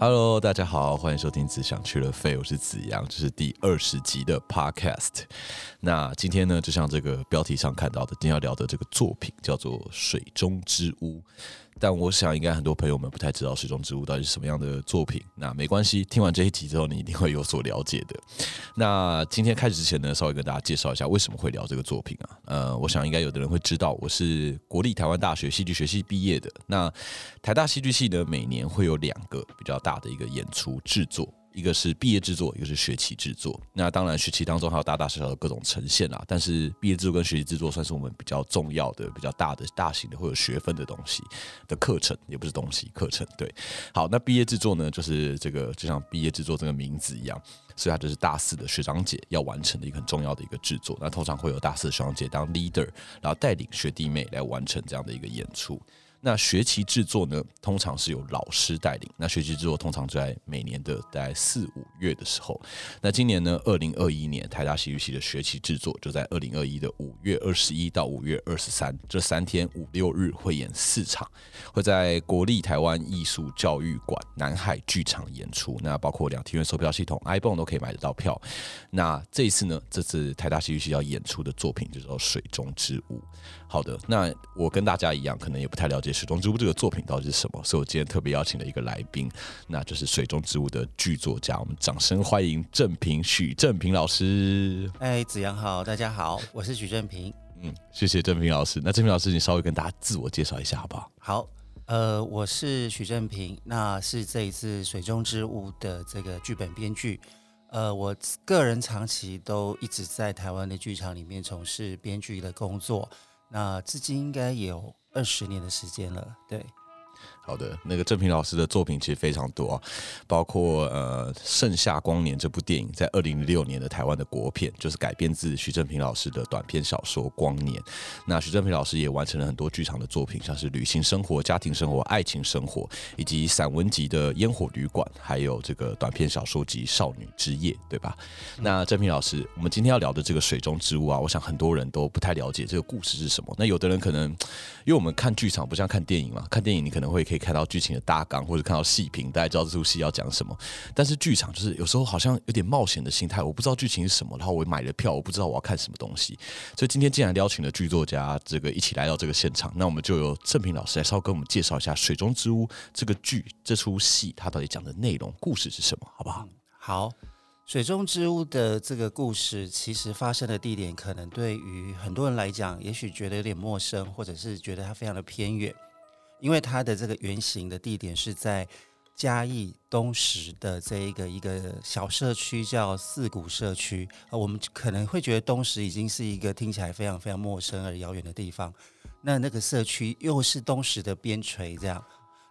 Hello，大家好，欢迎收听《只想去了飞》，我是子阳，这是第二十集的 Podcast。那今天呢，就像这个标题上看到的，今天要聊的这个作品叫做《水中之屋》。但我想，应该很多朋友们不太知道《水中之物》到底是什么样的作品。那没关系，听完这一集之后，你一定会有所了解的。那今天开始之前呢，稍微跟大家介绍一下为什么会聊这个作品啊？呃，我想应该有的人会知道，我是国立台湾大学戏剧学系毕业的。那台大戏剧系呢，每年会有两个比较大的一个演出制作。一个是毕业制作，一个是学期制作。那当然，学期当中还有大大小小的各种呈现啦。但是毕业制作跟学期制作算是我们比较重要的、比较大的、大型的会有学分的东西的课程，也不是东西课程。对，好，那毕业制作呢，就是这个就像毕业制作这个名字一样，所以它就是大四的学长姐要完成的一个很重要的一个制作。那通常会有大四的学长姐当 leader，然后带领学弟妹来完成这样的一个演出。那学期制作呢，通常是由老师带领。那学期制作通常在每年的大概四五月的时候。那今年呢，二零二一年台大戏剧系的学期制作就在二零二一的五月二十一到五月二十三这三天五六日会演四场，会在国立台湾艺术教育馆南海剧场演出。那包括两厅院售票系统 i b o n e 都可以买得到票。那这一次呢，这次台大戏剧系要演出的作品就叫《水中之舞》。好的，那我跟大家一样，可能也不太了解《水中之物》这个作品到底是什么，所以我今天特别邀请了一个来宾，那就是《水中之物》的剧作家，我们掌声欢迎郑平许正平老师。哎，子阳好，大家好，我是许正平。嗯，谢谢郑平老师。那郑平老师，你稍微跟大家自我介绍一下好不好？好，呃，我是许正平，那是这一次《水中之物》的这个剧本编剧。呃，我个人长期都一直在台湾的剧场里面从事编剧的工作。那至今应该有二十年的时间了，对。好的，那个郑平老师的作品其实非常多啊，包括呃《盛夏光年》这部电影，在二零零六年的台湾的国片，就是改编自徐正平老师的短篇小说《光年》。那徐正平老师也完成了很多剧场的作品，像是《旅行生活》《家庭生活》《爱情生活》，以及散文集的《烟火旅馆》，还有这个短篇小说集《少女之夜》，对吧？那郑平老师，我们今天要聊的这个《水中之物》啊，我想很多人都不太了解这个故事是什么。那有的人可能，因为我们看剧场不像看电影嘛，看电影你可能会可以。可以看到剧情的大纲，或者看到戏评，大家知道这出戏要讲什么。但是剧场就是有时候好像有点冒险的心态，我不知道剧情是什么，然后我买了票，我不知道我要看什么东西。所以今天既然邀请了剧作家这个一起来到这个现场，那我们就由郑平老师来稍微跟我们介绍一下《水中之屋》这个剧这出戏它到底讲的内容、故事是什么，好不好？好，《水中之屋》的这个故事其实发生的地点，可能对于很多人来讲，也许觉得有点陌生，或者是觉得它非常的偏远。因为它的这个原型的地点是在嘉义东石的这一个一个小社区，叫四谷社区。呃，我们可能会觉得东石已经是一个听起来非常非常陌生而遥远的地方。那那个社区又是东石的边陲，这样。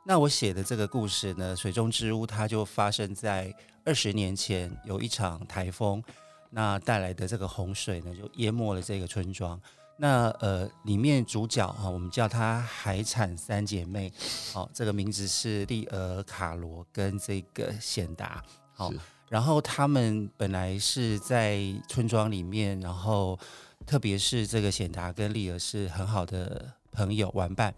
那我写的这个故事呢，《水中之屋》，它就发生在二十年前，有一场台风，那带来的这个洪水呢，就淹没了这个村庄。那呃，里面主角哈，我们叫她海产三姐妹，好，这个名字是丽儿、卡罗跟这个显达，好，然后他们本来是在村庄里面，然后特别是这个显达跟丽儿是很好的朋友玩伴，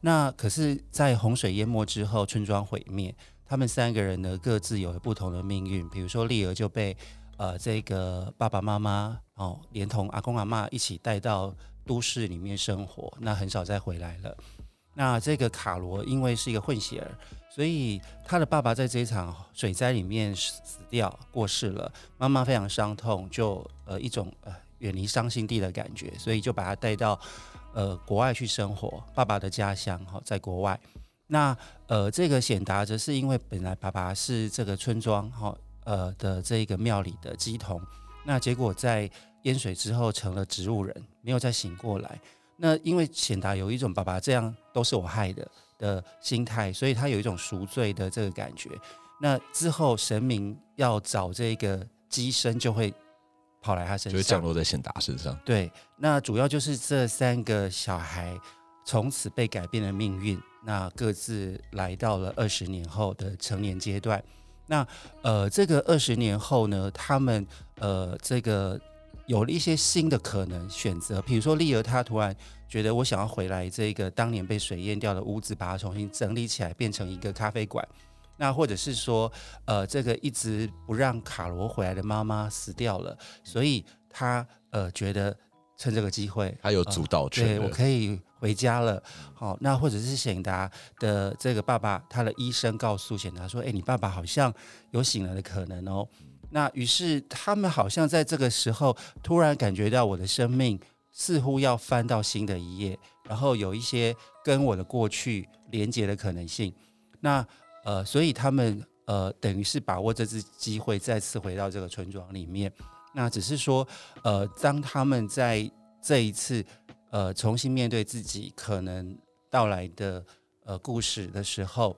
那可是，在洪水淹没之后，村庄毁灭，他们三个人呢各自有了不同的命运，比如说丽儿就被。呃，这个爸爸妈妈哦，连同阿公阿妈一起带到都市里面生活，那很少再回来了。那这个卡罗因为是一个混血儿，所以他的爸爸在这一场水灾里面死掉过世了，妈妈非常伤痛，就呃一种呃远离伤心地的感觉，所以就把他带到呃国外去生活，爸爸的家乡哈在国外。那呃这个显达则是因为本来爸爸是这个村庄哈。呃的这个庙里的鸡童，那结果在淹水之后成了植物人，没有再醒过来。那因为显达有一种爸爸这样都是我害的的心态，所以他有一种赎罪的这个感觉。那之后神明要找这个鸡身，就会跑来他身上，就会降落在显达身上。对，那主要就是这三个小孩从此被改变了命运，那各自来到了二十年后的成年阶段。那呃，这个二十年后呢，他们呃，这个有了一些新的可能选择，比如说丽儿，她突然觉得我想要回来这个当年被水淹掉的屋子，把它重新整理起来，变成一个咖啡馆。那或者是说，呃，这个一直不让卡罗回来的妈妈死掉了，所以他呃觉得趁这个机会，他有主导权对我，可以回家了。好、那或者是显达的这个爸爸，他的医生告诉显达说：“哎，你爸爸好像有醒来的可能哦。”那于是他们好像在这个时候突然感觉到我的生命似乎要翻到新的一页，然后有一些跟我的过去连接的可能性。那呃，所以他们呃，等于是把握这次机会，再次回到这个村庄里面。那只是说，呃，当他们在这一次呃重新面对自己可能到来的呃故事的时候，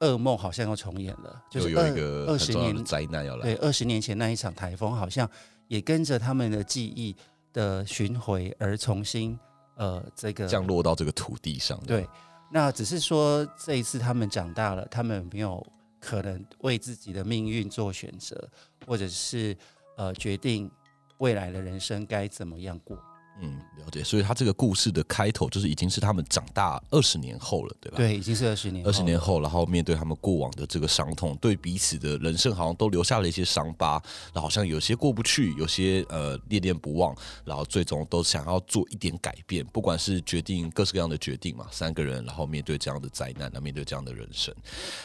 噩梦好像又重演了，就就是有一二个二十年灾难要来对，。二十年前那一场台风，好像也跟着他们的记忆的巡回而重新呃这个降落到这个土地上，对，那只是说这一次他们长大了，他们没有可能为自己的命运做选择，或者是呃决定未来的人生该怎么样过。嗯，了解。所以他这个故事的开头就是已经是他们长大二十年后了，对吧？对，已经是二十年，二十年。后，然后面对他们过往的这个伤痛，对彼此的人生好像都留下了一些伤疤，然后好像有些过不去，有些呃恋恋不忘，然后最终都想要做一点改变，不管是决定各式各样的决定嘛，三个人，然后面对这样的灾难，那面对这样的人生，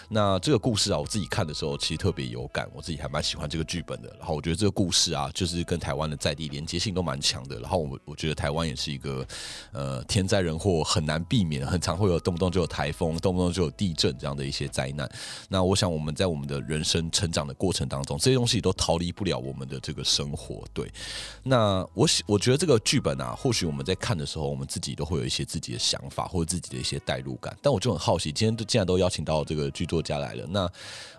那这个故事啊，我自己看的时候其实特别有感，我自己还蛮喜欢这个剧本的。然后我觉得这个故事啊，就是跟台湾的在地连接性都蛮强的。然后我我觉得觉得台湾也是一个呃天灾人祸很难避免，很常会有动不动就有台风，动不动就有地震这样的一些灾难。那我想我们在我们的人生成长的过程当中，这些东西都逃离不了我们的这个生活。对，那我喜我觉得这个剧本啊，或许我们在看的时候，我们自己都会有一些自己的想法或者自己的一些代入感。但我就很好奇，今天都既然都邀请到这个剧作家来了，那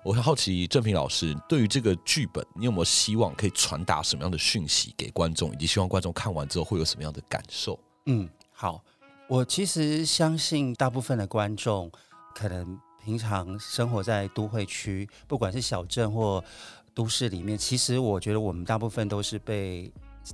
我很好奇郑平老师对于这个剧本，你有没有希望可以传达什么样的讯息给观众，以及希望观众看完之后会有什么样的感受？嗯，好，我其实相信大部分的观众可能平常生活在都会区，不管是小镇或都市里面，其实我觉得我们大部分都是被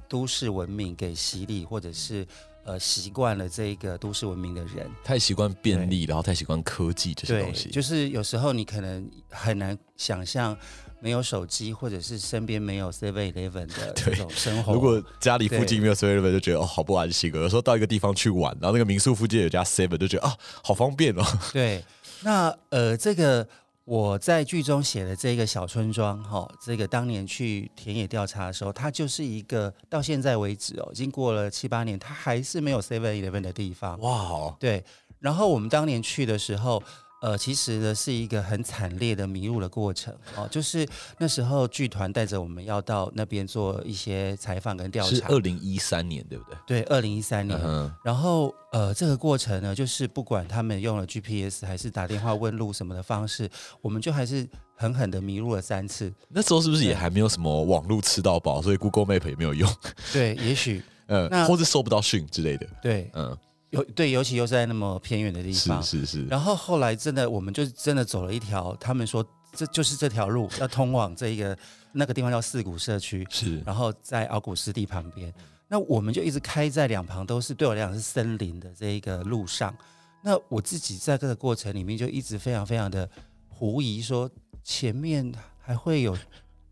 都市文明给洗礼，或者是呃习惯了这个都市文明的人。太习惯便利，然后太习惯科技这些东，西，就是有时候你可能很难想象没有手机，或者是身边没有 Seven Eleven 的 这对种生活。如果家里附近没有 Seven Eleven，就觉得哦好不安心哦。有时候到一个地方去玩，然后那个民宿附近有家 Seven，就觉得啊好方便哦。对，那呃，这个我在剧中写的这个小村庄，哈、这个当年去田野调查的时候，它就是一个到现在为止哦，已经过了七八年，它还是没有 Seven Eleven 的地方。哇哦，对，然后我们当年去的时候。呃，其实呢是一个很惨烈的迷路的过程哦，就是那时候剧团带着我们要到那边做一些采访跟调查。是二零一三年对不对？对，二零一三年。嗯，然后呃，这个过程呢，就是不管他们用了 GPS 还是打电话问路什么的方式，我们就还是狠狠的迷路了三次。那时候是不是也对还没有什么网络吃到饱，所以 Google Map 也没有用，对，也许 嗯，那或是收不到讯之类的，对嗯，有对，尤其又是在那么偏远的地方。是是，然后后来真的，我们就真的走了一条，他们说这就是这条路 要通往这一个那个地方叫四谷社区，是然后在奥古斯地旁边。那我们就一直开在两旁都是对我来讲是森林的这一个路上。那我自己在这个过程里面就一直非常非常的狐疑，说前面还会有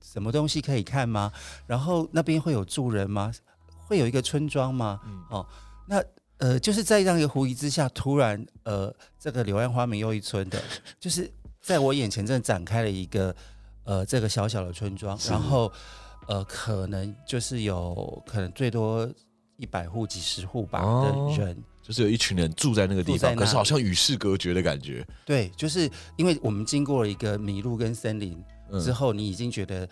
什么东西可以看吗？然后那边会有住人吗？会有一个村庄吗？嗯哦，那呃，就是在这样一个狐疑之下，突然呃，这个柳暗花明又一村的，就是在我眼前真的展开了一个呃这个小小的村庄，然后呃，可能就是有可能最多一百户、几十户吧哦的人，就是有一群人住在那个地方，可是好像与世隔绝的感觉，对，就是因为我们经过了一个迷路跟森林嗯之后，你已经觉得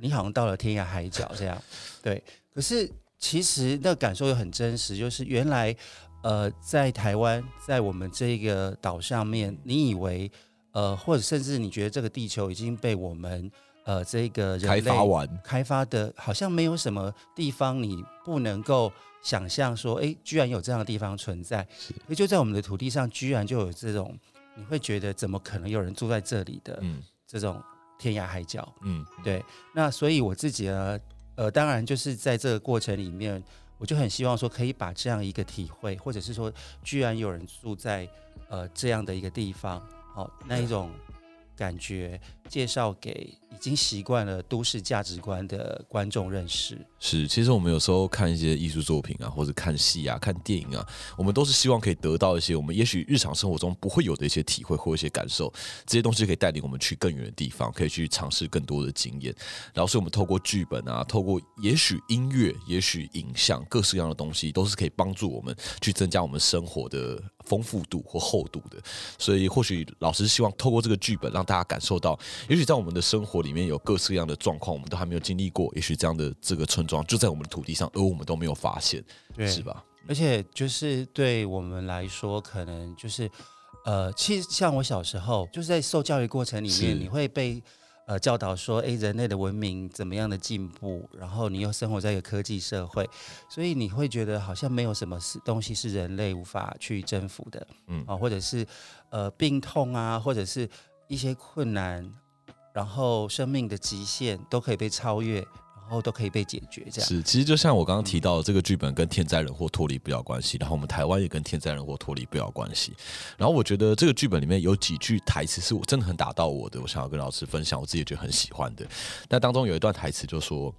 你好像到了天涯海角这样，对。可是其实那感受又很真实，就是原来呃，在台湾，在我们这个岛上面，你以为呃，或者甚至你觉得这个地球已经被我们呃这个人开类发完，开发的，好像没有什么地方你不能够想象说，哎，居然有这样的地方存在，是。也就在我们的土地上，居然就有这种，你会觉得怎么可能有人住在这里的嗯。这种天涯海角？嗯，对，那所以我自己呢，呃，当然就是在这个过程里面，我就很希望说，可以把这样一个体会，或者是说，居然有人住在呃这样的一个地方，好、那一种感觉介绍给已经习惯了都市价值观的观众认识。是，其实我们有时候看一些艺术作品啊，或者看戏啊、看电影啊，我们都是希望可以得到一些我们也许日常生活中不会有的一些体会或一些感受，这些东西可以带领我们去更远的地方，可以去尝试更多的经验。然后，所以我们透过剧本啊，透过也许音乐、也许影像，各式各样的东西，都是可以帮助我们去增加我们生活的丰富度或厚度的。所以，或许老师希望透过这个剧本，让大家感受到，也许在我们的生活里面有各式各样的状况，我们都还没有经历过。也许这样的这个村庄就在我们的土地上，而我们都没有发现，是吧？而且，就是对我们来说，可能就是呃，其实像我小时候，就是在受教育过程里面，你会被呃教导说，哎，人类的文明怎么样的进步，然后你又生活在一个科技社会，所以你会觉得好像没有什么是东西是人类无法去征服的，嗯啊，或者是呃病痛啊，或者是。一些困难，然后生命的极限都可以被超越，然后都可以被解决。这样是，其实就像我刚刚提到，这个剧本跟天灾人祸脱离不了关系，然后我们台湾也跟天灾人祸脱离不了关系。然后我觉得这个剧本里面有几句台词是我真的很打到我的，我想要跟老师分享，我自己也觉得很喜欢的。那当中有一段台词就说。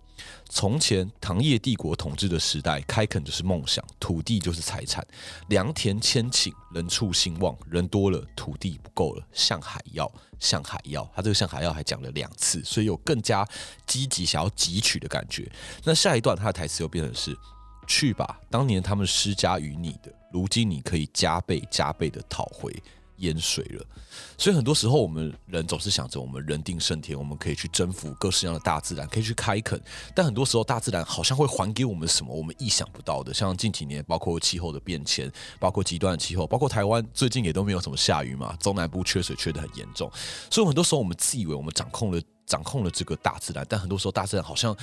从前唐叶帝国统治的时代，开垦就是梦想，土地就是财产，良田千顷，人畜兴旺，人多了，土地不够了，向海要，向海要。他这个向海要还讲了两次，所以有更加积极想要汲取的感觉。那下一段他的台词又变成是：去吧，当年他们施加于你的，如今你可以加倍加倍的讨回。淹水了，所以很多时候我们人总是想着我们人定胜天，我们可以去征服各式各样的大自然，可以去开垦。但很多时候大自然好像会还给我们什么我们意想不到的，像近几年包括气候的变迁，包括极端的气候，包括台湾最近也都没有什么下雨嘛，中南部缺水缺的很严重。所以很多时候我们自以为我们掌控了掌控了这个大自然，但很多时候大自然好像。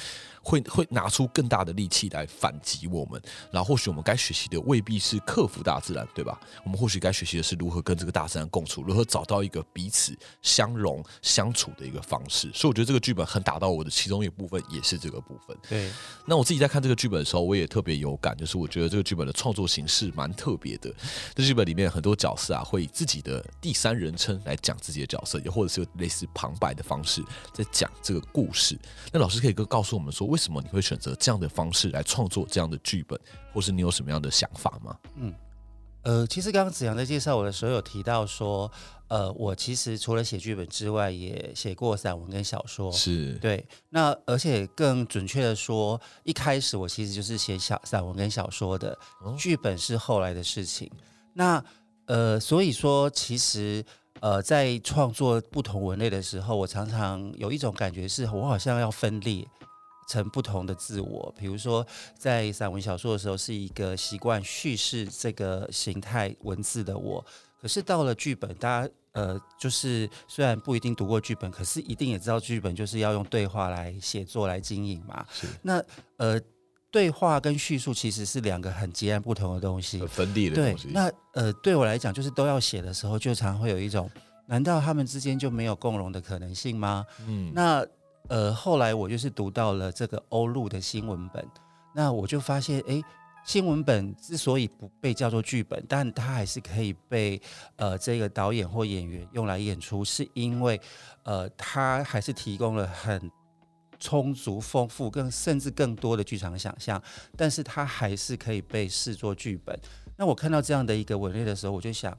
会会拿出更大的力气来反击我们，然后或许我们该学习的未必是克服大自然，对吧？我们或许该学习的是如何跟这个大自然共处，如何找到一个彼此相融相处的一个方式。所以我觉得这个剧本很打到我的其中一部分，也是这个部分。对。那我自己在看这个剧本的时候，我也特别有感，就是我觉得这个剧本的创作形式蛮特别的。这剧本里面很多角色啊，会以自己的第三人称来讲自己的角色，也或者是类似旁白的方式在讲这个故事。那老师可以跟告诉我们说。为什么你会选择这样的方式来创作这样的剧本，或是你有什么样的想法吗？嗯，呃，其实刚刚子阳在介绍我的时候有提到说，呃，我其实除了写剧本之外，也写过散文跟小说。是对，那而且更准确的说，一开始我其实就是写小散文跟小说的，剧本是后来的事情。那呃，所以说其实。呃，在创作不同文类的时候，我常常有一种感觉，是我好像要分裂成不同的自我。比如说，在散文小说的时候，是一个习惯叙事这个形态文字的我；可是到了剧本，大家呃，就是虽然不一定读过剧本，可是一定也知道剧本就是要用对话来写作来经营嘛。那呃。对话跟叙述其实是两个很截然不同的东西，分立的东西。那呃，对我来讲，就是都要写的时候，就常会有一种，难道他们之间就没有共融的可能性吗？嗯，那呃，后来我就是读到了这个欧陆的新闻本，那我就发现，哎，新闻本之所以不被叫做剧本，但它还是可以被呃这个导演或演员用来演出，是因为呃，它还是提供了很。充足、丰富，更甚至更多的剧场想象，但是它还是可以被视作剧本。那我看到这样的一个文类的时候，我就想，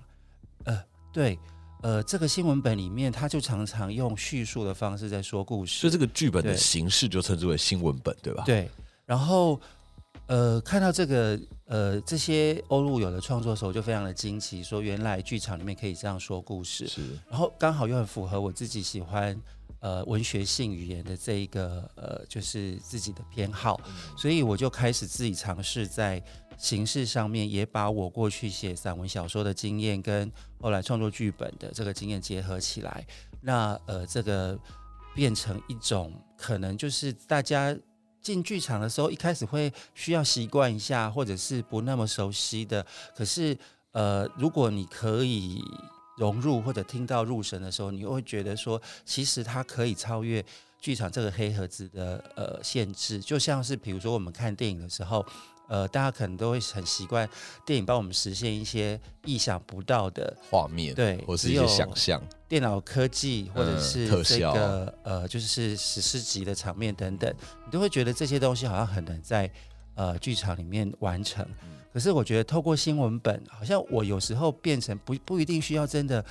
呃，对，呃，这个新闻本里面，他就常常用叙述的方式在说故事，所以这个剧本的形式就称之为新闻本，对吧？对。然后，呃，看到这个，呃，这些欧陆有的创作的时候，就非常的惊奇，说原来剧场里面可以这样说故事，是。然后刚好又很符合我自己喜欢。呃，文学性语言的这一个呃，就是自己的偏好，所以我就开始自己尝试在形式上面，也把我过去写散文小说的经验跟后来创作剧本的这个经验结合起来。那呃，这个变成一种可能就是大家进剧场的时候，一开始会需要习惯一下，或者是不那么熟悉的。可是呃，如果你可以。融入或者听到入神的时候，你会觉得说，其实它可以超越剧场这个黑盒子的呃限制。就像是比如说我们看电影的时候，呃，大家可能都会很习惯电影帮我们实现一些意想不到的画面，对或是想象，电脑科技，或者嗯是这个呃，就是史诗级的场面等等，你都会觉得这些东西好像很难在呃剧场里面完成。可是我觉得透过新闻本，好像我有时候变成不不一定需要真的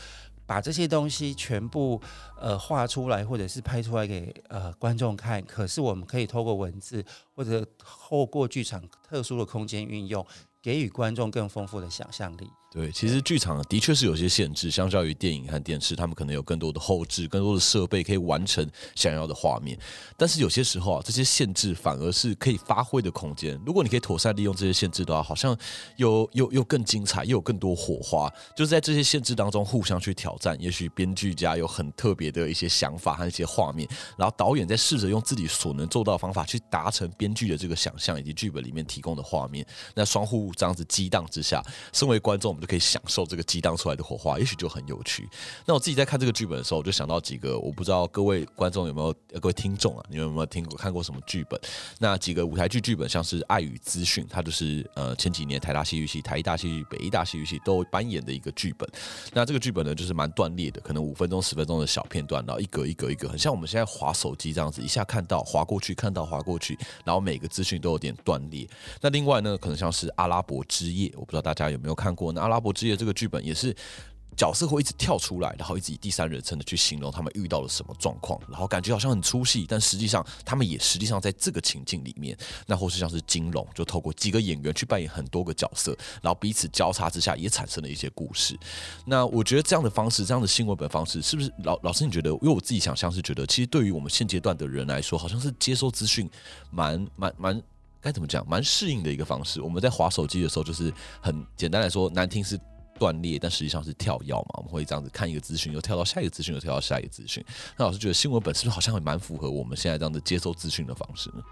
把这些东西全部呃画出来，或者是拍出来给呃观众看。可是我们可以透过文字或者透过剧场特殊的空间运用，给予观众更丰富的想象力。对，其实剧场的确是有些限制，相较于电影和电视，他们可能有更多的后置、更多的设备可以完成想要的画面。但是有些时候啊，这些限制反而是可以发挥的空间。如果你可以妥善利用这些限制的话，好像又又又更精彩，又有更多火花。就是在这些限制当中互相去挑战。也许编剧家有很特别的一些想法和一些画面，然后导演在试着用自己所能做到的方法去达成编剧的这个想象以及剧本里面提供的画面。那双互这样子激荡之下，身为观众，就可以享受这个激荡出来的火花，也许就很有趣。那我自己在看这个剧本的时候，我就想到几个，我不知道各位观众有没有，各位听众啊，你们有没有听过看过什么剧本？那几个舞台剧剧本，像是《爱与资讯》，它就是呃前几年台大戏剧系、台艺大戏剧、北艺大戏剧系都扮演的一个剧本。那这个剧本呢，就是蛮断裂的，可能五分钟、十分钟的小片段，然后一格一格一格，很像我们现在划手机这样子，一下看到划过去，看到划过去，然后每个资讯都有点断裂。那另外呢，可能像是《阿拉伯之夜》，我不知道大家有没有看过。那《阿拉伯之夜》这个剧本也是。角色会一直跳出来，然后一直以第三人称的去形容他们遇到了什么状况，然后感觉好像很出戏，但实际上他们也实际上在这个情境里面。那或是像是金融，就透过几个演员去扮演很多个角色，然后彼此交叉之下也产生了一些故事。那我觉得这样的方式，这样的新闻本方式，是不是老老师你觉得？因为我自己想象是觉得，其实对于我们现阶段的人来说，好像是接收资讯蛮蛮蛮。该怎么讲？蛮适应的一个方式。我们在划手机的时候，就是很简单来说，难听是断裂，但实际上是跳跃嘛。我们会这样子看一个资讯，又跳到下一个资讯，又跳到下一个资讯。那老师觉得新闻本是不是好像也蛮符合我们现在这样的接收资讯的方式呢？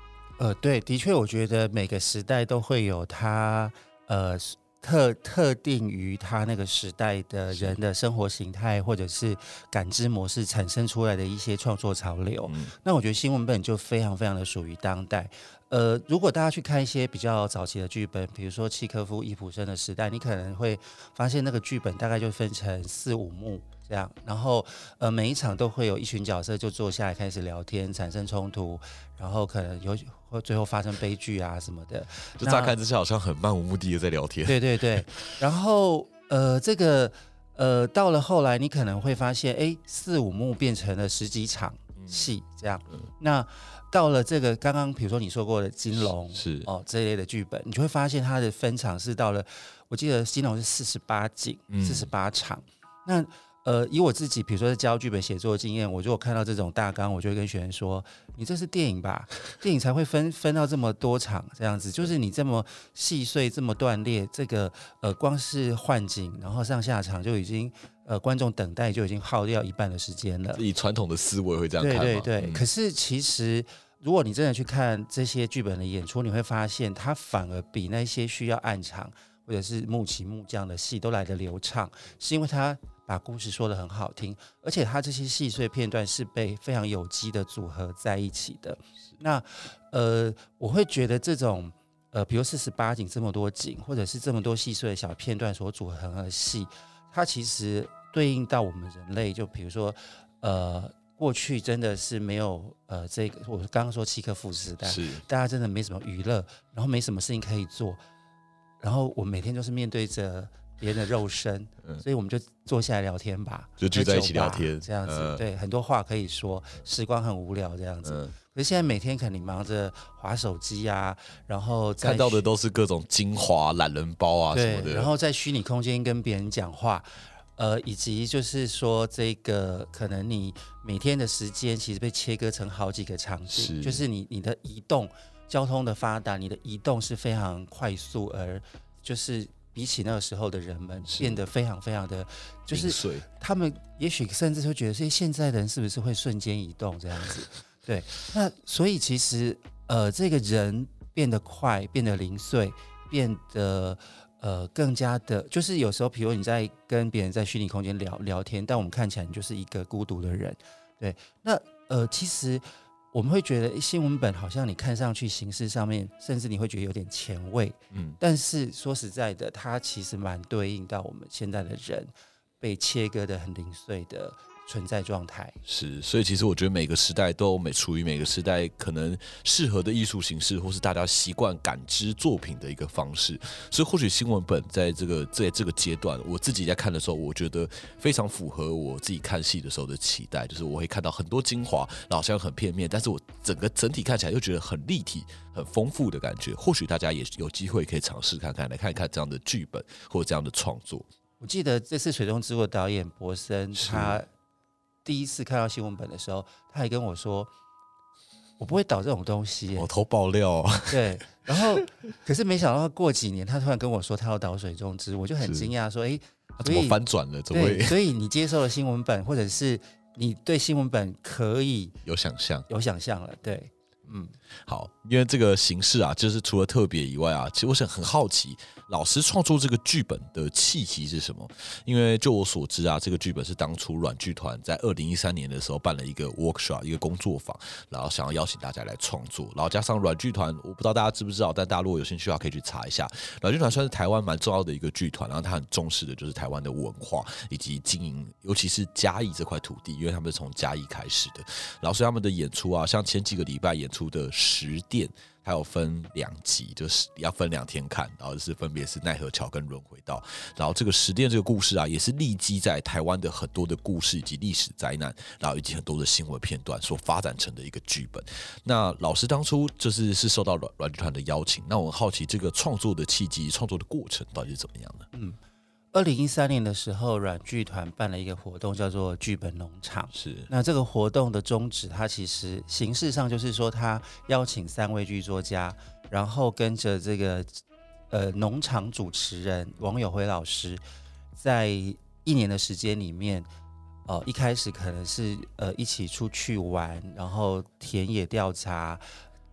呃，对，的确，我觉得每个时代都会有它呃特特定于它那个时代的人的生活形态或者是感知模式产生出来的一些创作潮流。嗯那我觉得新闻本就非常非常的属于当代。呃，如果大家去看一些比较早期的剧本，比如说契科夫、伊普生的时代，你可能会发现那个剧本大概就分成四五幕这样，然后呃每一场都会有一群角色就坐下来开始聊天，产生冲突，然后可能有或最后发生悲剧啊什么的。就乍看之下好像很漫无目的的在聊天。对对对，然后呃，这个呃，到了后来，你可能会发现，哎，四五幕变成了十几场戏这样。嗯那到了这个刚刚，比如说你说过的金龙是哦这一类的剧本，你就会发现它的分场是到了，我记得金龙是四十八景，嗯四十八场。那呃，以我自己，比如说在教剧本写作的经验，我如果看到这种大纲，我就会跟学员说：“你这是电影吧？电影才会分分到这么多场，这样子，就是你这么细碎、这么断裂，这个呃，光是换景，然后上下场就已经呃，观众等待就已经耗掉一半的时间了。以传统的思维会这样看吗？对对对，嗯可是其实。如果你真的去看这些剧本的演出，你会发现它反而比那些需要暗场或者是幕起幕降的戏都来得流畅，是因为它把故事说得很好听，而且它这些细碎片段是被非常有机的组合在一起的。那呃，我会觉得这种呃，比如四十八景这么多景，或者是这么多细碎的小片段所组合成的戏，它其实对应到我们人类，就比如说呃。过去真的是没有呃，这个我刚刚说契诃夫时代，是大家真的没什么娱乐，然后没什么事情可以做，然后我每天就是面对着别人的肉身，嗯所以我们就坐下来聊天吧，就聚在一起聊天这样子，嗯对，很多话可以说，时光很无聊这样子。嗯，可是现在每天肯定忙着划手机啊，然后看到的都是各种精华、懒人包啊什么，的，然后在虚拟空间跟别人讲话，呃，以及就是说这个可能你每天的时间其实被切割成好几个场景，是就是你你的移动交通的发达，你的移动是非常快速，而就是比起那个时候的人们变得非常非常的，就是他们也许甚至会觉得，所以现在的人是不是会瞬间移动这样子？对，那所以其实呃，这个人变得快，变得零碎，变得呃更加的，就是有时候，比如你在跟别人在虚拟空间聊聊天，但我们看起来你就是一个孤独的人。对，那呃，其实我们会觉得新闻本好像你看上去形式上面，甚至你会觉得有点前卫，嗯，但是说实在的，它其实蛮对应到我们现在的人被切割的很零碎的存在状态。是，所以其实我觉得每个时代都每处于每个时代可能适合的艺术形式，或是大家习惯感知作品的一个方式。所以或许新闻本在这个在这个阶段，我自己在看的时候，我觉得非常符合我自己看戏的时候的期待，就是我会看到很多精华，然后好像很片面，但是我整个整体看起来又觉得很立体、很丰富的感觉。或许大家也有机会可以尝试看看，来看一看这样的剧本或者这样的创作。我记得这次《水中之物》导演博森，他第一次看到新闻本的时候，他还跟我说：“我不会导这种东西耶。我投爆料啊，对，然后可是没想到过几年，他突然跟我说他要导《水中之物》，我就很是惊讶，说：“诶，他怎么所以翻转了？怎么对，会所以你接受了新闻本，或者是你对新闻本可以有想象？有想象了，对，嗯，好，因为这个形式啊，就是除了特别以外啊，其实我是很好奇，老师创作这个剧本的契机是什么？因为就我所知啊，这个剧本是当初软剧团在二零一三年的时候办了一个 workshop，一个工作坊，然后想要邀请大家来创作，然后加上软剧团，我不知道大家知不知道，但大家如果有兴趣的话，可以去查一下。软剧团算是台湾蛮重要的一个剧团，然后他很重视的就是台湾的文化以及经营，尤其是嘉义这块土地，因为他们是从嘉义开始的。然后所以他们的演出啊，像前几个礼拜演出的十殿，还有分两集，就是要分两天看，然后是分别是奈何桥跟轮回道。然后这个十殿这个故事啊，也是立基在台湾的很多的故事以及历史灾难，然后以及很多的新闻片段所发展成的一个剧本。那老师当初就是是受到软软剧团的邀请，那我很好奇这个创作的契机、创作的过程到底是怎么样的？嗯二零一三年的时候，软剧团办了一个活动，叫做剧本农场。是那这个活动的宗旨，它其实形式上就是说，他邀请三位剧作家，然后跟着这个呃农场主持人王友辉老师，在一年的时间里面，呃，一开始可能是呃一起出去玩，然后田野调查。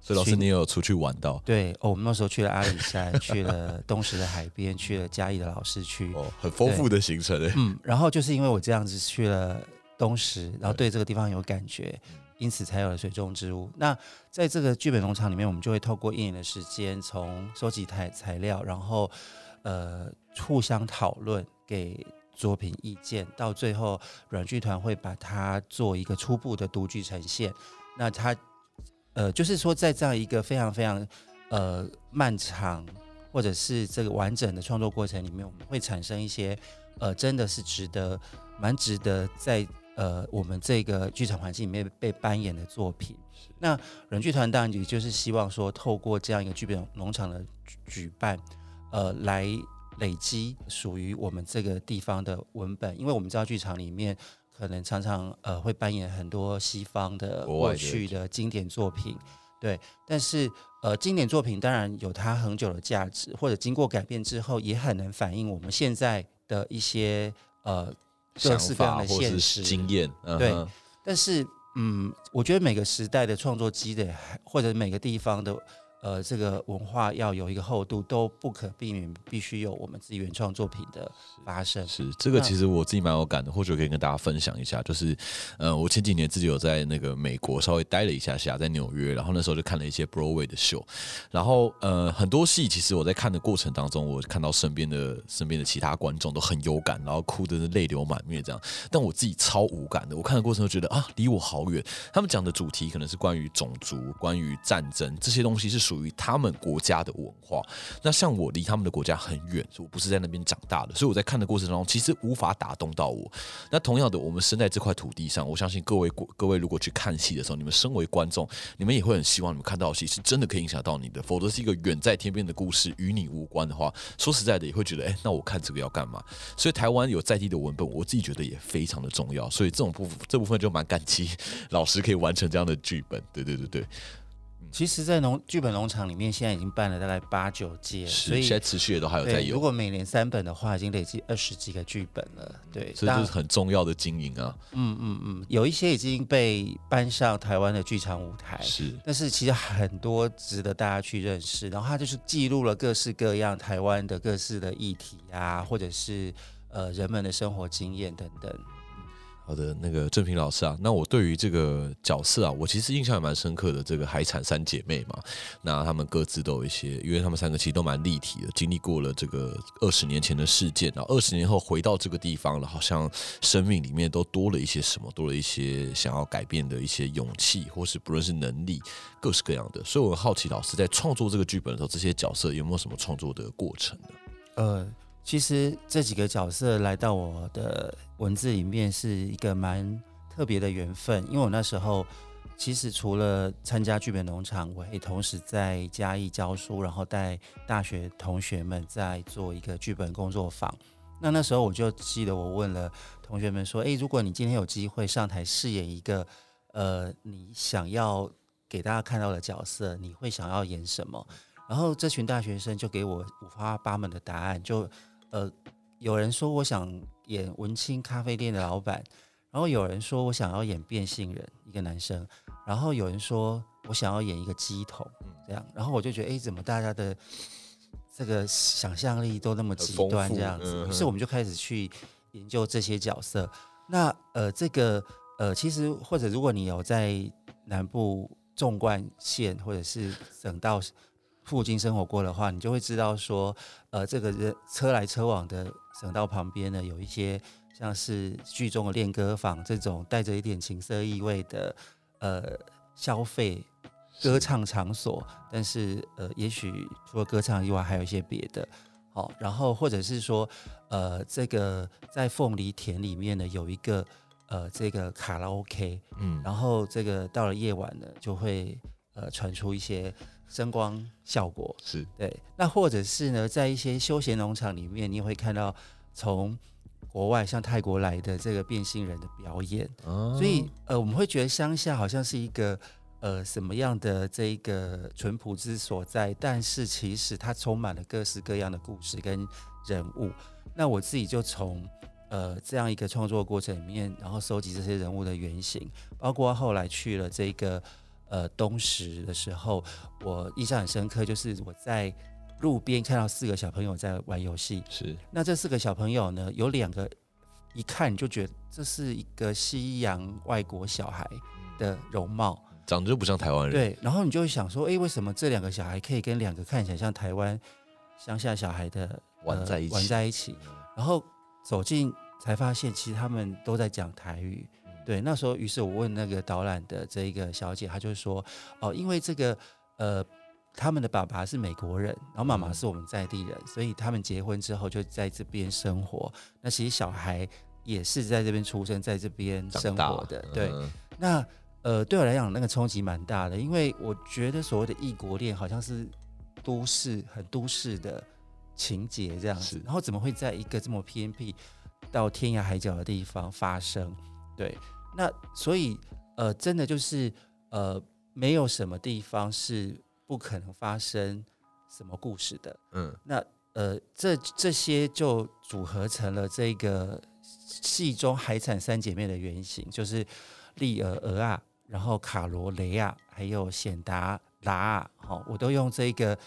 所以老师你有出去玩到对哦，我们那时候去了阿里山，去了东石的海边，去了嘉义的老市区。哦，很丰富的行程诶。嗯，然后就是因为我这样子去了东石，然后对这个地方有感觉，因此才有了水中之屋。那在这个剧本农场里面，我们就会透过一年的时间，从收集材材料，然后呃互相讨论，给作品意见，到最后软剧团会把它做一个初步的独剧呈现。那它呃，就是说在这样一个非常非常呃漫长或者是这个完整的创作过程里面，我们会产生一些呃，真的是值得蛮值得在呃我们这个剧场环境里面被扮演的作品。那人剧团当然也就是希望说，透过这样一个剧本农场的举举办，呃，来累积属于我们这个地方的文本，因为我们知道剧场里面。可能常常呃会扮演很多西方的过去的经典作品，对，但是呃经典作品当然有它很久的价值，或者经过改变之后，也很能反映我们现在的一些呃各想式各样的现实经验，嗯。对但是，嗯，我觉得每个时代的创作积累，或者每个地方的呃这个文化要有一个厚度，都不可避免，必须有我们自己原创作品的发生。是这个，其实我自己蛮有感的，或者可以跟大家分享一下。就是，呃，我前几年自己有在那个美国稍微待了一下下，在纽约，然后那时候就看了一些 Broadway 的秀，然后呃，很多戏其实我在看的过程当中，我看到身边的身边的其他观众都很有感，然后哭的是泪流满面这样，但我自己超无感的。我看的过程都觉得啊，离我好远。他们讲的主题可能是关于种族、关于战争这些东西，是属于他们国家的文化。那像我离他们的国家很远，我不是在那边长大的，所以我在看的过程当中，其实无法打动到我。那同样的，我们生在这块土地上，我相信各位各位如果去看戏的时候，你们身为观众，你们也会很希望你们看到戏是真的可以影响到你的，否则是一个远在天边的故事，与你无关的话，说实在的，也会觉得，哎，那我看这个要干嘛？所以台湾有在地的文本，我自己觉得也非常的重要。所以这种部这部分就蛮感激老师可以完成这样的剧本。对对对对，其实，在农剧本农场里面，现在已经办了大概八九届，所以现在持续也都还有在对，如，果每年三本的话，已经累积二十几个剧本了。对，这当就是很重要的经营啊。嗯嗯嗯，有一些已经被搬上台湾的剧场舞台，是但是其实很多值得大家去认识。然后它就是记录了各式各样台湾的各式的议题啊，或者是呃人们的生活经验等等。好的，那个郑平老师啊，那我对于这个角色啊，我其实印象也蛮深刻的。这个海产三姐妹嘛，那她们各自都有一些，因为她们三个其实都蛮立体的，经历过了这个二十年前的事件，然后二十年后回到这个地方了，好像生命里面都多了一些什么，多了一些想要改变的一些勇气，或是不论是能力，各式各样的。所以我很好奇，老师在创作这个剧本的时候，这些角色有没有什么创作的过程呢？呃。其实这几个角色来到我的文字里面是一个蛮特别的缘分，因为我那时候其实除了参加剧本农场，我也同时在嘉义教书，然后带大学同学们在做一个剧本工作坊。那那时候我就记得我问了同学们说：“诶，如果你今天有机会上台饰演一个呃你想要给大家看到的角色，你会想要演什么？”然后这群大学生就给我五花八门的答案，就。呃，有人说我想演文青咖啡店的老板，然后有人说我想要演变性人，一个男生，然后有人说我想要演一个鸡桶，这样，然后我就觉得，哎，怎么大家的这个想象力都那么极端这样子？于是我们就开始去研究这些角色。那呃，这个呃，其实或者如果你有在南部纵贯线或者是省道。附近生活过的话，你就会知道说，呃，这个人车来车往的省道旁边呢，有一些像是剧中的练歌坊这种带着一点情色意味的呃消费歌唱场所。但是呃，也许除了歌唱以外，还有一些别的。好，然后或者是说，呃，这个在凤梨田里面呢，有一个呃这个卡拉 OK，嗯，然后这个到了夜晚呢，就会呃传出一些。声光效果是对，那或者是呢，在一些休闲农场里面，你会看到从国外像泰国来的这个变性人的表演，所以呃，我们会觉得乡下好像是一个呃什么样的这一个淳朴之所在，但是其实它充满了各式各样的故事跟人物。那我自己就从呃这样一个创作过程里面，然后收集这些人物的原型，包括后来去了这个。呃，东石的时候，我印象很深刻，就是我在路边看到四个小朋友在玩游戏。是，那这四个小朋友呢，有两个一看就觉得这是一个西洋外国小孩的容貌，长得就不像台湾人。对，然后你就会想说，哎，为什么这两个小孩可以跟两个看起来像台湾乡下小孩的玩在一起？玩在一起，然后走近才发现，其实他们都在讲台语。对，那时候，于是我问那个导览的这一个小姐，她就说：“哦，因为这个，呃，他们的爸爸是美国人，然后妈妈是我们在地人，所以他们结婚之后就在这边生活。那其实小孩也是在这边出生，在这边生活的。对，那呃，对我来讲，那个冲击蛮大的，因为我觉得所谓的异国恋好像是都市很都市的情节这样子，然后怎么会在一个这么偏僻到天涯海角的地方发生？对。那所以，呃，真的就是，呃，没有什么地方是不可能发生什么故事的。嗯，那呃，这这些就组合成了这个戏中海产三姐妹的原型，就是丽儿鹅啊，然后卡罗雷亚，还有显达拉，好，我都用这个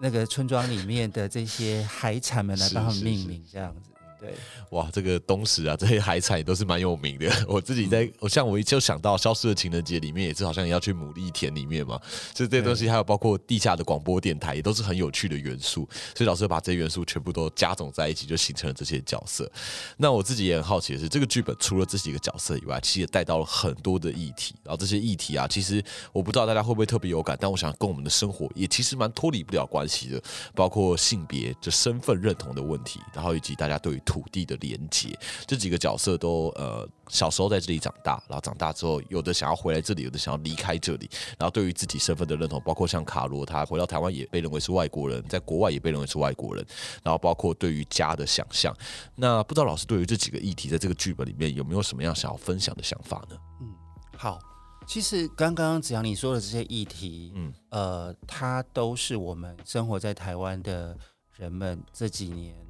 那个村庄里面的这些海产们来帮他们命名，这样子。对，哇，这个东石啊，这些海产也都是蛮有名的。我自己在，我像我一就想到《消失的情人节》里面，也是好像要去牡蛎田里面嘛，所以这些东西还有包括地下的广播电台，也都是很有趣的元素。所以老师把这些元素全部都加总在一起，就形成了这些角色。那我自己也很好奇的是，这个剧本除了这几个角色以外，其实也带到了很多的议题。然后这些议题啊，其实我不知道大家会不会特别有感，但我想跟我们的生活也其实蛮脱离不了关系的，包括性别、这身份认同的问题，然后以及大家对于土地的连接，这几个角色都呃小时候在这里长大，然后长大之后有的想要回来这里，有的想要离开这里。然后对于自己身份的认同，包括像卡罗，他回到台湾也被认为是外国人，在国外也被认为是外国人。然后包括对于家的想象，那不知道老师对于这几个议题，在这个剧本里面有没有什么样想要分享的想法呢？嗯，好，其实刚刚子阳你说的这些议题，嗯呃，它都是我们生活在台湾的人们这几年。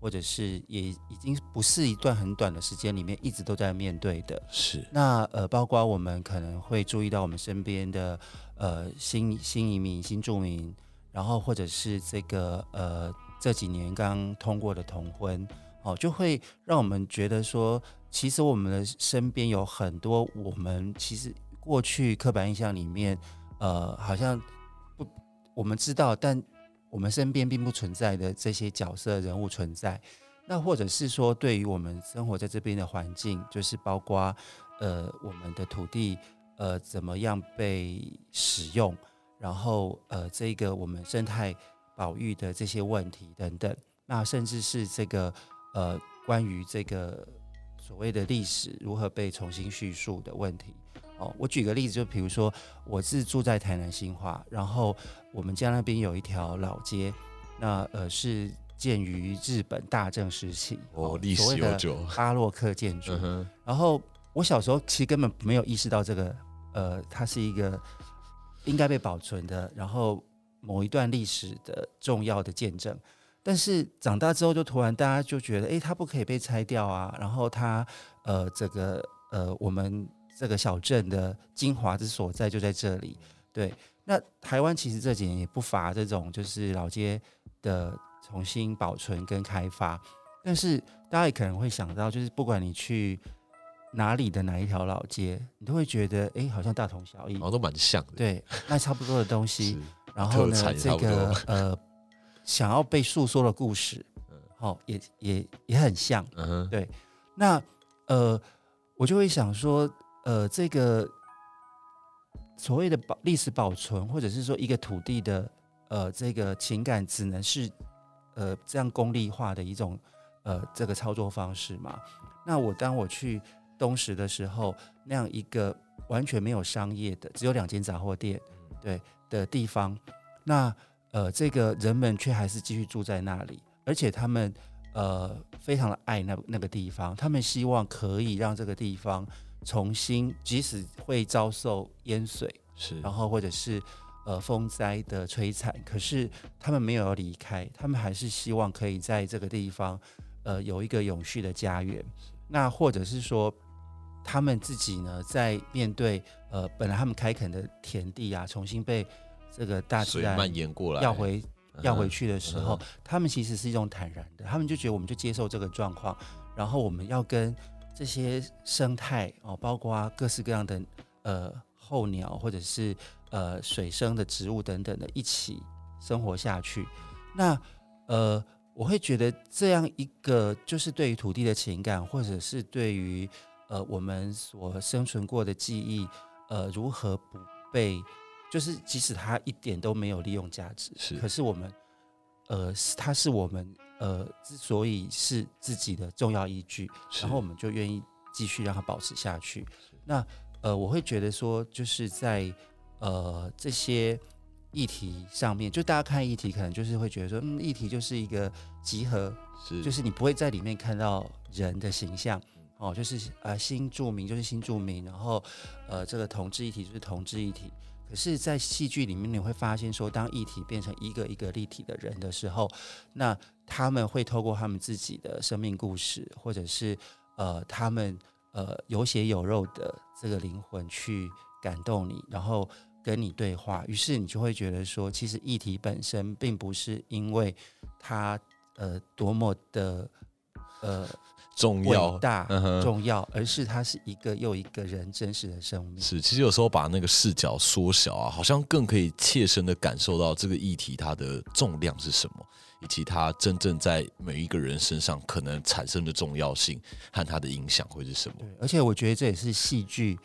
或者是也已经不是一段很短的时间里面一直都在面对的，是。那呃，包括我们可能会注意到我们身边的呃新新移民、新住民，然后或者是这个呃这几年刚通过的同婚，哦，就会让我们觉得说，其实我们的身边有很多我们其实过去刻板印象里面，呃，好像不我们知道，但我们身边并不存在的这些角色人物存在。那或者是说，对于我们生活在这边的环境，就是包括呃我们的土地呃怎么样被使用，然后呃这个我们生态保育的这些问题等等，那甚至是这个呃关于这个所谓的历史如何被重新叙述的问题。哦，我举个例子，就比如说我是住在台南新化，然后我们家那边有一条老街，那呃是。建于日本大正时期，哦，历史悠久，巴洛克建筑。然后我小时候其实根本没有意识到这个，呃，它是一个应该被保存的，然后某一段历史的重要的见证。但是长大之后，就突然大家就觉得，哎，它不可以被拆掉啊。然后它，呃，这个，呃，我们这个小镇的精华之所在就在这里。对，那台湾其实这几年也不乏这种，就是老街的。重新保存跟开发，但是大家也可能会想到，就是不管你去哪里的哪一条老街，你都会觉得，哎，好像大同小异，好像都蛮像的。对，那差不多的东西。然后呢，这个呃，想要被诉说的故事，好，也也也很像。嗯对。那呃，我就会想说，呃，这个所谓的保历史保存，或者是说一个土地的呃这个情感，只能是。呃，这样功利化的一种呃这个操作方式嘛。那我当我去东石的时候，那样一个完全没有商业的，只有两间杂货店，对的地方，那呃这个人们却还是继续住在那里，而且他们呃非常的爱那那个地方，他们希望可以让这个地方重新，即使会遭受淹水，是，然后或者是。呃，风灾的摧残，可是他们没有要离开，他们还是希望可以在这个地方，呃，有一个永续的家园。那或者是说，他们自己呢，在面对呃，本来他们开垦的田地啊，重新被这个大自然蔓延过来要回要回去的时候，他们其实是一种坦然的，他们就觉得我们就接受这个状况，然后我们要跟这些生态哦，包括各式各样的呃候鸟或者是。呃，水生的植物等等的，一起生活下去。那呃，我会觉得这样一个，就是对于土地的情感，或者是对于呃我们所生存过的记忆，呃，如何不被，就是即使它一点都没有利用价值，是，可是我们呃，它是我们呃之所以是自己的重要依据，然后我们就愿意继续让它保持下去。那呃，我会觉得说，就是在。呃，这些议题上面，就大家看议题，可能就是会觉得说，嗯，议题就是一个集合，是，就是你不会在里面看到人的形象，哦，就是呃新著名就是新著名，然后呃这个同志议题就是同志议题。可是，在戏剧里面，你会发现说，当议题变成一个一个立体的人的时候，那他们会透过他们自己的生命故事，或者是呃他们呃有血有肉的这个灵魂去感动你，然后。跟你对话，于是你就会觉得说，其实议题本身并不是因为它呃多么的呃重要大重要，而是它是一个又一个人真实的生命。是，其实有时候把那个视角缩小啊，好像更可以切身的感受到这个议题它的重量是什么，以及它真正在每一个人身上可能产生的重要性和它的影响会是什么。对，而且我觉得这也是戏剧。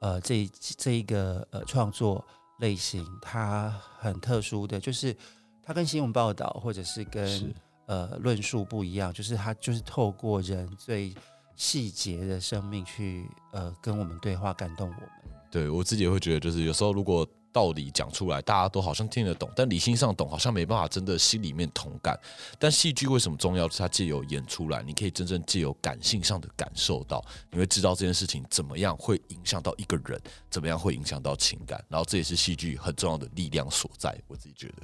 呃，这这一个呃创作类型，它很特殊的就是，它跟新闻报道或者是跟呃论述不一样，就是他就是透过人最细节的生命去呃跟我们对话，感动我们。对我自己也会觉得，就是有时候如果。道理讲出来，大家都好像听得懂，但理性上懂，好像没办法真的心里面同感。但戏剧为什么重要？是它借由演出来，你可以真正借由感性上的感受到，你会知道这件事情怎么样会影响到一个人，怎么样会影响到情感。然后这也是戏剧很重要的力量所在。我自己觉得，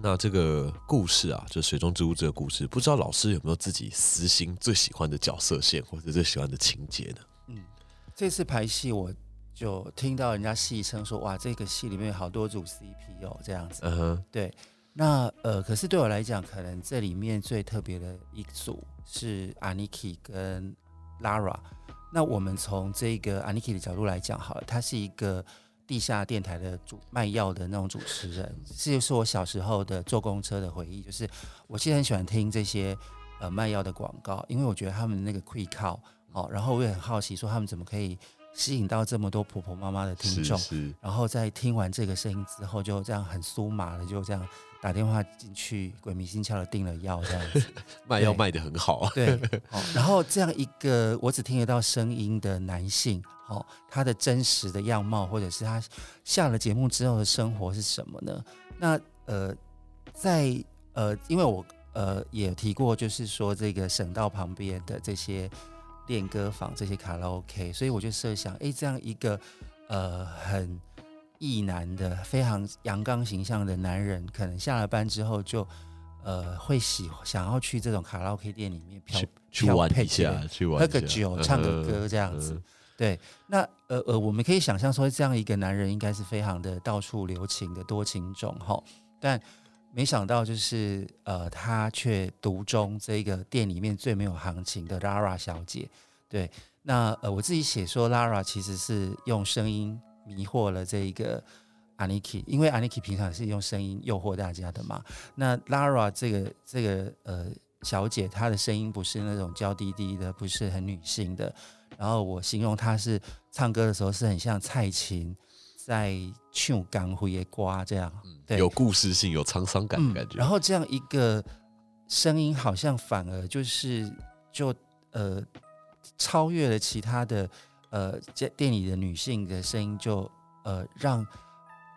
那这个故事啊，就水中之物这个故事，不知道老师有没有自己私心最喜欢的角色线，或者最喜欢的情节呢？嗯，这次排戏我。就听到人家戏称说，哇，这个戏里面有好多组 CP 哦，这样子。嗯哼。对，那呃，可是对我来讲，可能这里面最特别的一组是 Aniki 跟 Lara。那我们从这个 Aniki 的角度来讲，好了，他是一个地下电台的主卖药的那种主持人，这就是我小时候的坐公车的回忆。就是我其实很喜欢听这些呃卖药的广告，因为我觉得他们那个 quick call 哦，然后我也很好奇说他们怎么可以吸引到这么多婆婆妈妈的听众，是然后在听完这个声音之后，就这样很酥麻的就这样打电话进去，鬼迷心窍的订了药这样子。卖药卖的很好，对，哦，然后这样一个我只听得到声音的男性，哦，他的真实的样貌，或者是他下了节目之后的生活是什么呢？那呃，在呃，因为我呃也提过，就是说这个省道旁边的这些练歌房、这些卡拉 OK，所以我就设想，哎，这样一个呃很意男的、非常阳刚形象的男人，可能下了班之后就。呃，会喜想要去这种卡拉 OK 店里面漂去去玩一下，去玩喝个酒、唱个歌这样子。对，那呃呃，我们可以想象说，这样一个男人应该是非常的到处留情的多情种哈。但没想到就是呃，他却独中这个店里面最没有行情的 Lara 小姐。对，那呃，我自己写说 Lara 其实是用声音迷惑了这一个。Aniki，因为 Aniki 平常是用声音诱惑大家的嘛。那 Lara 这个这个呃小姐，她的声音不是那种娇滴滴的，不是很女性的。然后我形容她是唱歌的时候是很像蔡琴在唱港胡也瓜这样，对，有故事性、有沧桑感的感觉。然后这样一个声音，好像反而就是就呃超越了其他的呃在店里的女性的声音，就呃让。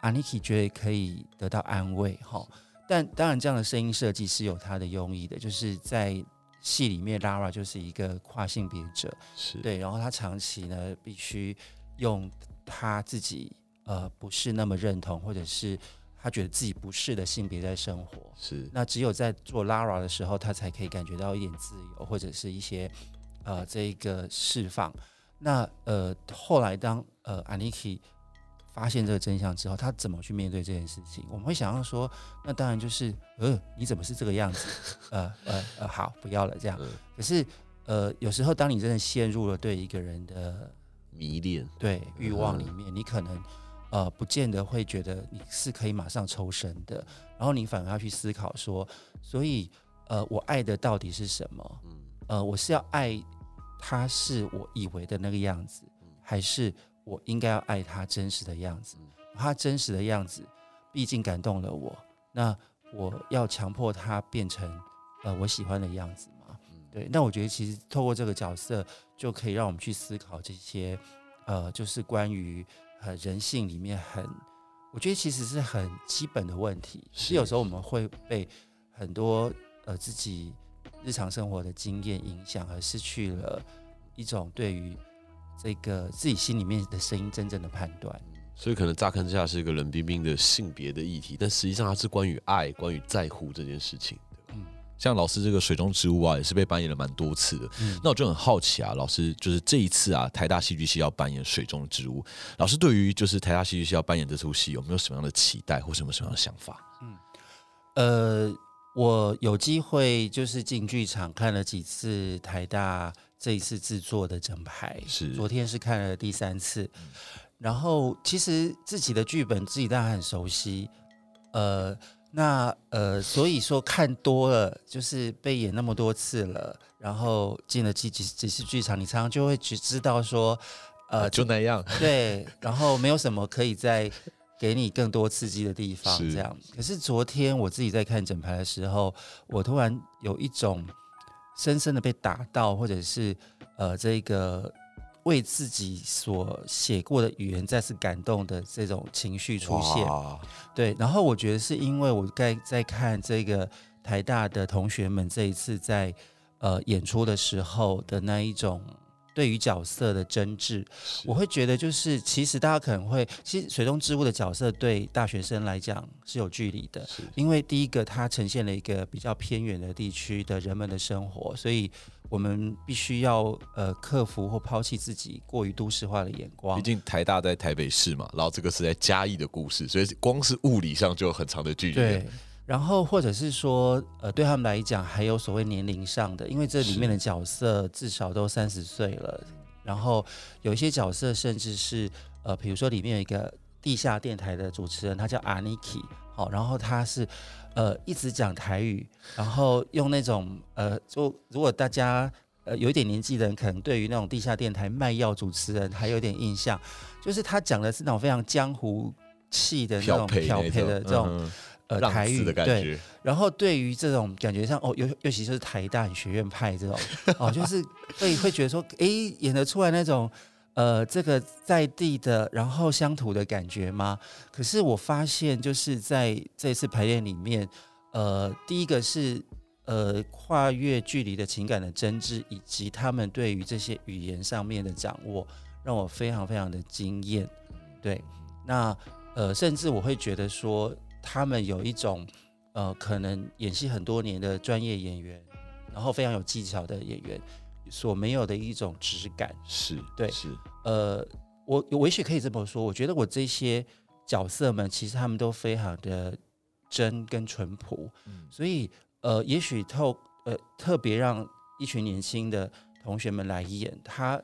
Aniki 觉得可以得到安慰，哈，但当然这样的声音设计是有它的用意的，就是在戏里面，Lara 就是一个跨性别者，是对，然后他长期呢必须用他自己呃不是那么认同，或者是他觉得自己不是的性别在生活，是那只有在做 Lara 的时候，他才可以感觉到一点自由，或者是一些呃这一个释放。那呃后来当呃 Aniki 发现这个真相之后，他怎么去面对这件事情？我们会想要说，那当然就是，呃，你怎么是这个样子？呃呃呃，好，不要了这样。可是，呃，有时候当你真的陷入了对一个人的迷恋、对欲望里面，你可能呃，不见得会觉得你是可以马上抽身的。然后你反而要去思考说，所以，呃，我爱的到底是什么？呃，我是要爱他是我以为的那个样子，还是？我应该要爱他真实的样子，他真实的样子毕竟感动了我。那我要强迫他变成呃我喜欢的样子吗？对。那我觉得其实透过这个角色，就可以让我们去思考这些呃，就是关于呃人性里面很，我觉得其实是很基本的问题。是有时候我们会被很多呃自己日常生活的经验影响，而失去了一种对于。这个自己心里面的声音，真正的判断，所以可能乍看之下是一个冷冰冰的性别的议题，但实际上它是关于爱、关于在乎这件事情嗯，像老师这个水中植物啊，也是被扮演了蛮多次的。那我就很好奇啊，老师就是这一次啊，台大戏剧系要扮演水中植物，老师对于就是台大戏剧系要扮演这出戏，有没有什么样的期待或什么什么样的想法？嗯，呃，我有机会就是进剧场看了几次台大。这一次制作的整排是昨天是看了第三次，然后其实自己的剧本自己当然很熟悉，呃，那呃，所以说看多了就是被演那么多次了，然后进了几几几次剧场，你常常就会只知道说，呃，就那样，对，然后没有什么可以再给你更多刺激的地方，这样。可是昨天我自己在看整排的时候，我突然有一种。深深的被打到，或者是呃，这个为自己所写过的语言再次感动的这种情绪出现，对。然后我觉得是因为我在在看这个台大的同学们这一次在呃演出的时候的那一种。对于角色的真挚，我会觉得就是，其实大家可能会，其实水中之物的角色对大学生来讲是有距离的，因为第一个它呈现了一个比较偏远的地区的人们的生活，所以我们必须要呃克服或抛弃自己过于都市化的眼光。毕竟台大在台北市嘛，然后这个是在嘉义的故事，所以光是物理上就有很长的距离。对。然后或者是说，呃，对他们来讲，还有所谓年龄上的，因为这里面的角色至少都三十岁了，然后有一些角色甚至是，呃，比如说里面有一个地下电台的主持人，他叫阿尼基，好，然后他是，呃，一直讲台语，然后用那种，呃，就如果大家，呃，有一点年纪的人，可能对于那种地下电台卖药主持人还有点印象，就是他讲的是那种非常江湖气的那种漂配的这种。呃，台语的感觉，然后对于这种感觉上，哦，尤尤其是台大学院派这种，哦，就是会会觉得说，哎，演得出来那种，呃，这个在地的，然后乡土的感觉吗？可是我发现，就是在这次排练里面，呃，第一个是呃跨越距离的情感的真挚，以及他们对于这些语言上面的掌握，让我非常非常的惊艳。对，那呃，甚至我会觉得说。他们有一种，呃，可能演戏很多年的专业演员，然后非常有技巧的演员所没有的一种质感，是对，是，呃，我我也许可以这么说，我觉得我这些角色们其实他们都非常的真跟淳朴，所以呃，也许透呃特别让一群年轻的同学们来演他。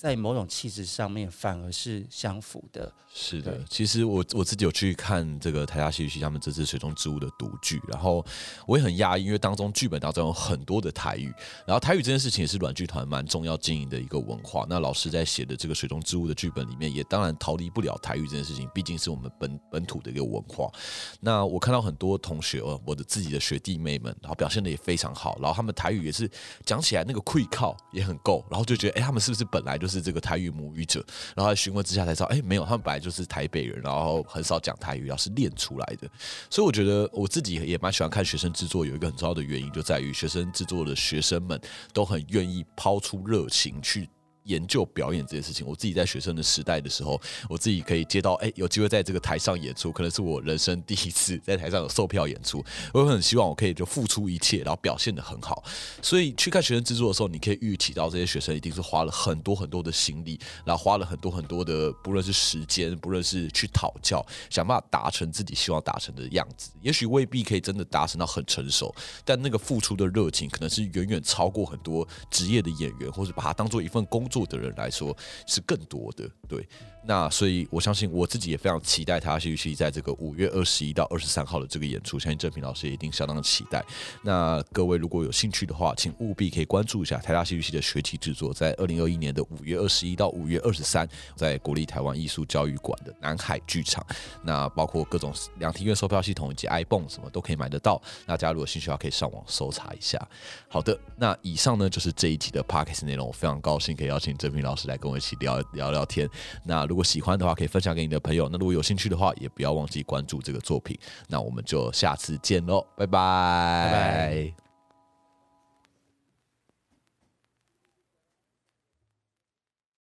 在某种气质上面反而是相符的。是的，其实我我自己有去看这个台下戏剧系他们这次《水中之物》的独剧，然后我也很压抑，因为当中剧本当中有很多的台语，然后台语这件事情也是软剧团蛮重要经营的一个文化。那老师在写的这个《水中之物》的剧本里面，也当然逃离不了台语这件事情，毕竟是我们本本土的一个文化。那我看到很多同学，我的自己的学弟妹们，然后表现的也非常好，然后他们台语也是讲起来那个会靠也很够，然后就觉得，哎，他们是不是本来就。是这个台语母语者，然后在询问之下才知道，哎，没有，他们本来就是台北人，然后很少讲台语，然后是练出来的。所以我觉得我自己也蛮喜欢看学生制作，有一个很重要的原因就在于学生制作的学生们都很愿意抛出热情去。研究表演这件事情，我自己在学生的时代的时候，我自己可以接到，哎，有机会在这个台上演出，可能是我人生第一次在台上有售票演出，我很希望我可以就付出一切，然后表现的很好。所以去看学生制作的时候，你可以预期到这些学生一定是花了很多很多的心力，然后花了很多很多的，不论是时间，不论是去讨教，想办法达成自己希望达成的样子。也许未必可以真的达成到很成熟，但那个付出的热情，可能是远远超过很多职业的演员，或者把它当做一份工作。的人来说是更多的，对。那所以，我相信我自己也非常期待他戏剧系在这个五月二十一到二十三号的这个演出，相信郑平老师也一定相当的期待。那各位如果有兴趣的话，请务必可以关注一下台大戏剧系的学期制作，在二零二一年的五月二十一到五月二十三，在国立台湾艺术教育馆的南海剧场。那包括各种两厅院售票系统以及 iPhone 什么都可以买得到。那大家如果有兴趣的话，可以上网搜查一下。好的，那以上呢就是这一集的 Podcast 内容。我非常高兴可以邀请郑平老师来跟我一起聊聊聊天。那如果喜欢的话，可以分享给你的朋友。那如果有兴趣的话，也不要忘记关注这个作品。那我们就下次见喽，拜拜。